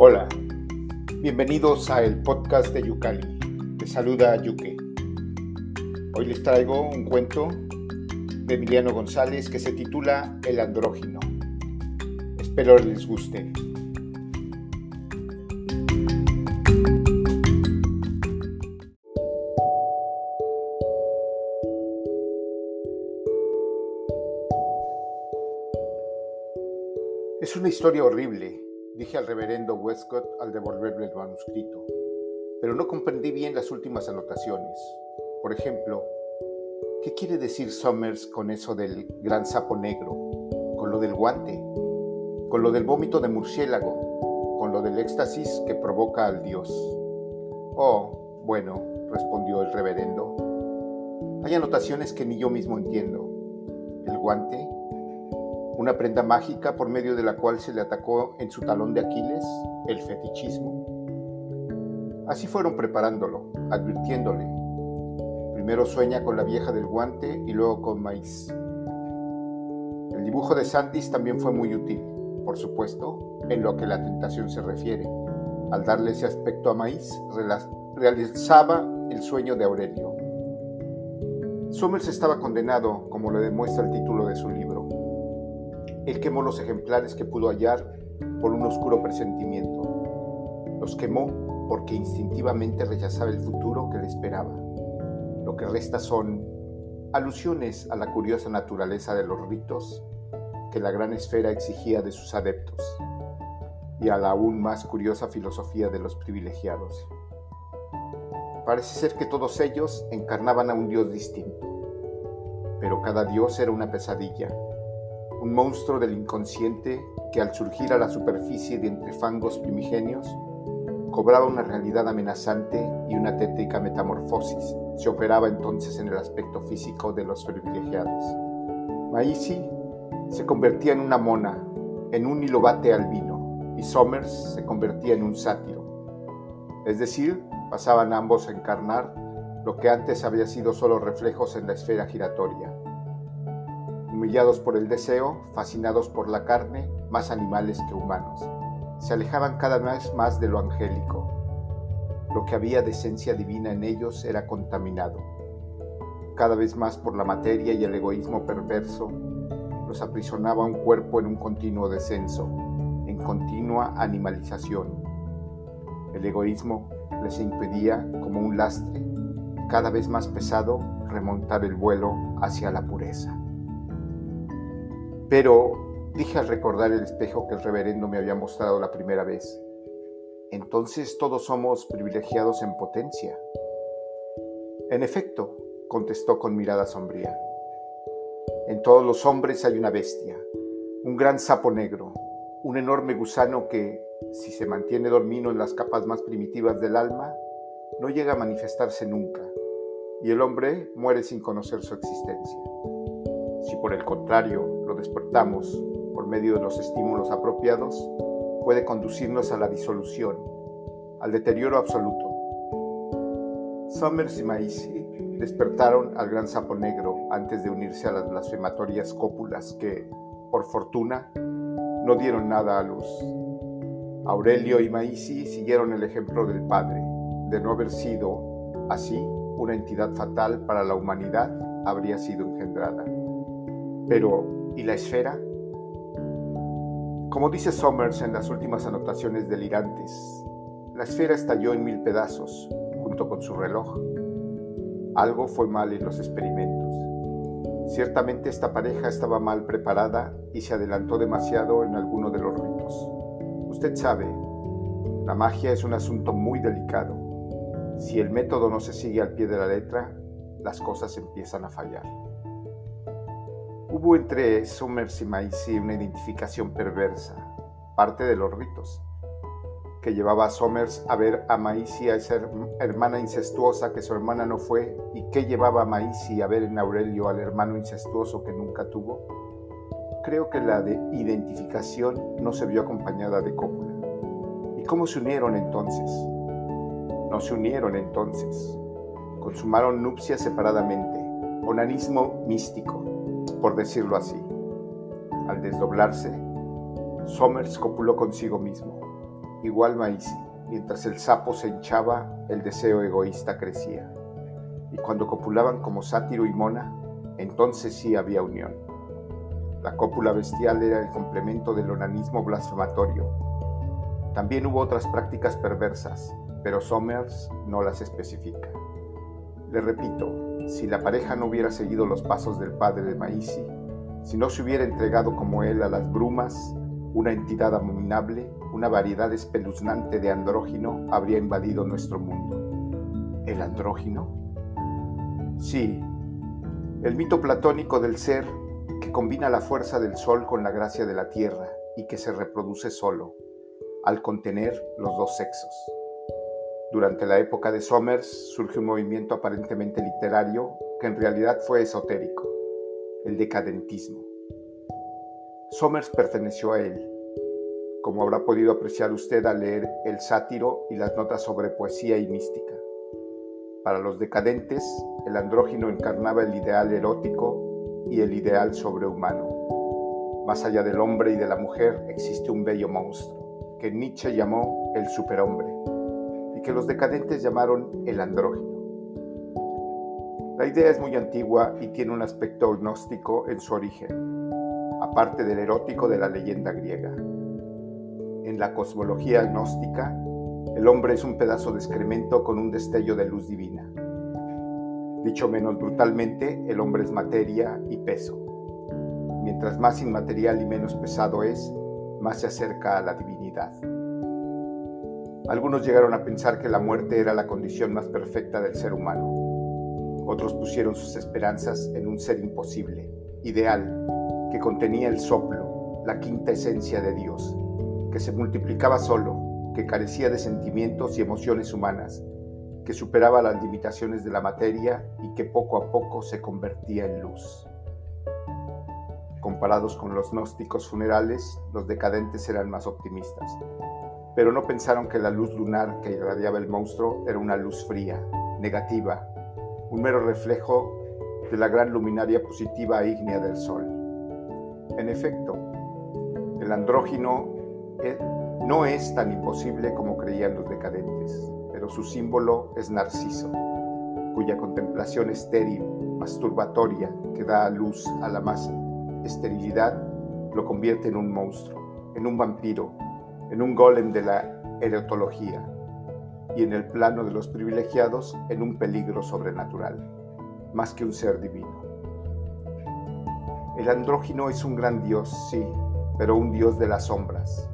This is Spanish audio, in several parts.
Hola, bienvenidos a el podcast de Yucali. Te saluda Yuke. Hoy les traigo un cuento de Emiliano González que se titula El andrógino. Espero les guste. Es una historia horrible, dije al reverendo Westcott al devolverle el manuscrito, pero no comprendí bien las últimas anotaciones. Por ejemplo, ¿qué quiere decir Summers con eso del gran sapo negro? ¿Con lo del guante? ¿Con lo del vómito de murciélago? ¿Con lo del éxtasis que provoca al dios? Oh, bueno, respondió el reverendo. Hay anotaciones que ni yo mismo entiendo. El guante, una prenda mágica por medio de la cual se le atacó en su talón de Aquiles el fetichismo. Así fueron preparándolo, advirtiéndole. Primero sueña con la vieja del guante y luego con maíz. El dibujo de Sandys también fue muy útil, por supuesto, en lo que la tentación se refiere. Al darle ese aspecto a maíz, realizaba el sueño de Aurelio. Summers estaba condenado, como lo demuestra el título de su libro. Él quemó los ejemplares que pudo hallar por un oscuro presentimiento. Los quemó porque instintivamente rechazaba el futuro que le esperaba. Lo que resta son alusiones a la curiosa naturaleza de los ritos que la gran esfera exigía de sus adeptos y a la aún más curiosa filosofía de los privilegiados. Parece ser que todos ellos encarnaban a un dios distinto, pero cada dios era una pesadilla un monstruo del inconsciente que al surgir a la superficie de entre fangos primigenios, cobraba una realidad amenazante y una tétrica metamorfosis se operaba entonces en el aspecto físico de los privilegiados. Maisi se convertía en una mona, en un hilobate albino, y Somers se convertía en un sátiro. Es decir, pasaban ambos a encarnar lo que antes había sido solo reflejos en la esfera giratoria, humillados por el deseo, fascinados por la carne, más animales que humanos. Se alejaban cada vez más de lo angélico. Lo que había de esencia divina en ellos era contaminado. Cada vez más por la materia y el egoísmo perverso, los aprisionaba un cuerpo en un continuo descenso, en continua animalización. El egoísmo les impedía, como un lastre, cada vez más pesado, remontar el vuelo hacia la pureza. Pero dije al recordar el espejo que el reverendo me había mostrado la primera vez, entonces todos somos privilegiados en potencia. En efecto, contestó con mirada sombría, en todos los hombres hay una bestia, un gran sapo negro, un enorme gusano que, si se mantiene dormido en las capas más primitivas del alma, no llega a manifestarse nunca, y el hombre muere sin conocer su existencia. Si por el contrario lo despertamos por medio de los estímulos apropiados, puede conducirnos a la disolución, al deterioro absoluto. Summers y Maisi despertaron al gran sapo negro antes de unirse a las blasfematorias cópulas que, por fortuna, no dieron nada a luz. Aurelio y Maisi siguieron el ejemplo del padre, de no haber sido, así, una entidad fatal para la humanidad habría sido engendrada. Pero, ¿y la esfera? Como dice Somers en las últimas anotaciones delirantes, la esfera estalló en mil pedazos, junto con su reloj. Algo fue mal en los experimentos. Ciertamente esta pareja estaba mal preparada y se adelantó demasiado en alguno de los ritos. Usted sabe, la magia es un asunto muy delicado. Si el método no se sigue al pie de la letra, las cosas empiezan a fallar. Hubo entre Summers y Maisy una identificación perversa, parte de los ritos, que llevaba a Summers a ver a Maisy a esa hermana incestuosa que su hermana no fue y que llevaba a Maisy a ver en Aurelio al hermano incestuoso que nunca tuvo. Creo que la de identificación no se vio acompañada de cópula. ¿Y cómo se unieron entonces? No se unieron entonces. Consumaron nupcias separadamente, onanismo místico por decirlo así. Al desdoblarse, Somers copuló consigo mismo. igual maíz. Mientras el sapo se hinchaba, el deseo egoísta crecía. Y cuando copulaban como sátiro y mona, entonces sí había unión. La cópula bestial era el complemento del onanismo blasfematorio. También hubo otras prácticas perversas, pero Somers no las especifica. Le repito, si la pareja no hubiera seguido los pasos del padre de Maisi, si no se hubiera entregado como él a las brumas, una entidad abominable, una variedad espeluznante de andrógino habría invadido nuestro mundo. ¿El andrógino? Sí, el mito platónico del ser que combina la fuerza del sol con la gracia de la tierra y que se reproduce solo, al contener los dos sexos. Durante la época de Somers surge un movimiento aparentemente literario que en realidad fue esotérico, el decadentismo. Somers perteneció a él, como habrá podido apreciar usted al leer El sátiro y las notas sobre poesía y mística. Para los decadentes, el andrógino encarnaba el ideal erótico y el ideal sobrehumano. Más allá del hombre y de la mujer existe un bello monstruo, que Nietzsche llamó el superhombre, y que los decadentes llamaron el andrógino. La idea es muy antigua y tiene un aspecto gnóstico en su origen, aparte del erótico de la leyenda griega. En la cosmología gnóstica, el hombre es un pedazo de excremento con un destello de luz divina. Dicho menos brutalmente, el hombre es materia y peso. Mientras más inmaterial y menos pesado es, más se acerca a la divinidad. Algunos llegaron a pensar que la muerte era la condición más perfecta del ser humano. Otros pusieron sus esperanzas en un ser imposible, ideal, que contenía el soplo, la quinta esencia de Dios, que se multiplicaba solo, que carecía de sentimientos y emociones humanas, que superaba las limitaciones de la materia y que poco a poco se convertía en luz. Comparados con los gnósticos funerales, los decadentes eran más optimistas, pero no pensaron que la luz lunar que irradiaba el monstruo era una luz fría, negativa, un mero reflejo de la gran luminaria positiva e ígnea del sol. En efecto, el andrógino eh, no es tan imposible como creían los decadentes, pero su símbolo es Narciso, cuya contemplación estéril, masturbatoria, que da luz a la más esterilidad, lo convierte en un monstruo, en un vampiro, en un golem de la erotología y en el plano de los privilegiados en un peligro sobrenatural, más que un ser divino. El andrógino es un gran dios, sí, pero un dios de las sombras.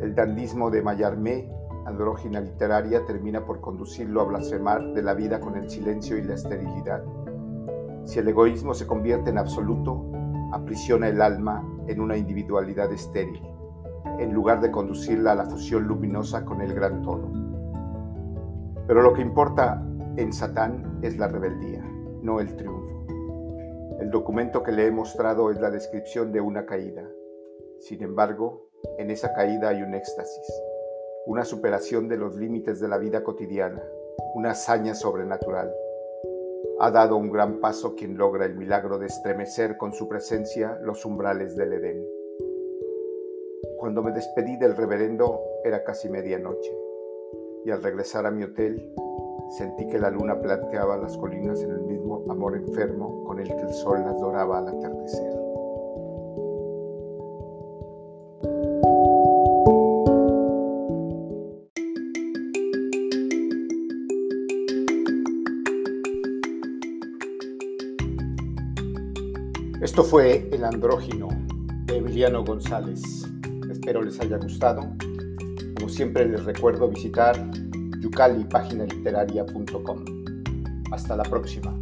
El dandismo de Mallarmé, andrógina literaria, termina por conducirlo a blasfemar de la vida con el silencio y la esterilidad. Si el egoísmo se convierte en absoluto, aprisiona el alma en una individualidad estéril, en lugar de conducirla a la fusión luminosa con el gran todo. Pero lo que importa en Satán es la rebeldía, no el triunfo. El documento que le he mostrado es la descripción de una caída. Sin embargo, en esa caída hay un éxtasis, una superación de los límites de la vida cotidiana, una hazaña sobrenatural. Ha dado un gran paso quien logra el milagro de estremecer con su presencia los umbrales del Edén. Cuando me despedí del reverendo era casi medianoche y al regresar a mi hotel Sentí que la luna planteaba las colinas en el mismo amor enfermo con el que el sol las doraba al atardecer. Esto fue El Andrógino de Emiliano González. Espero les haya gustado. Como siempre les recuerdo visitar yucalipaginaliteraria.com. Hasta la próxima.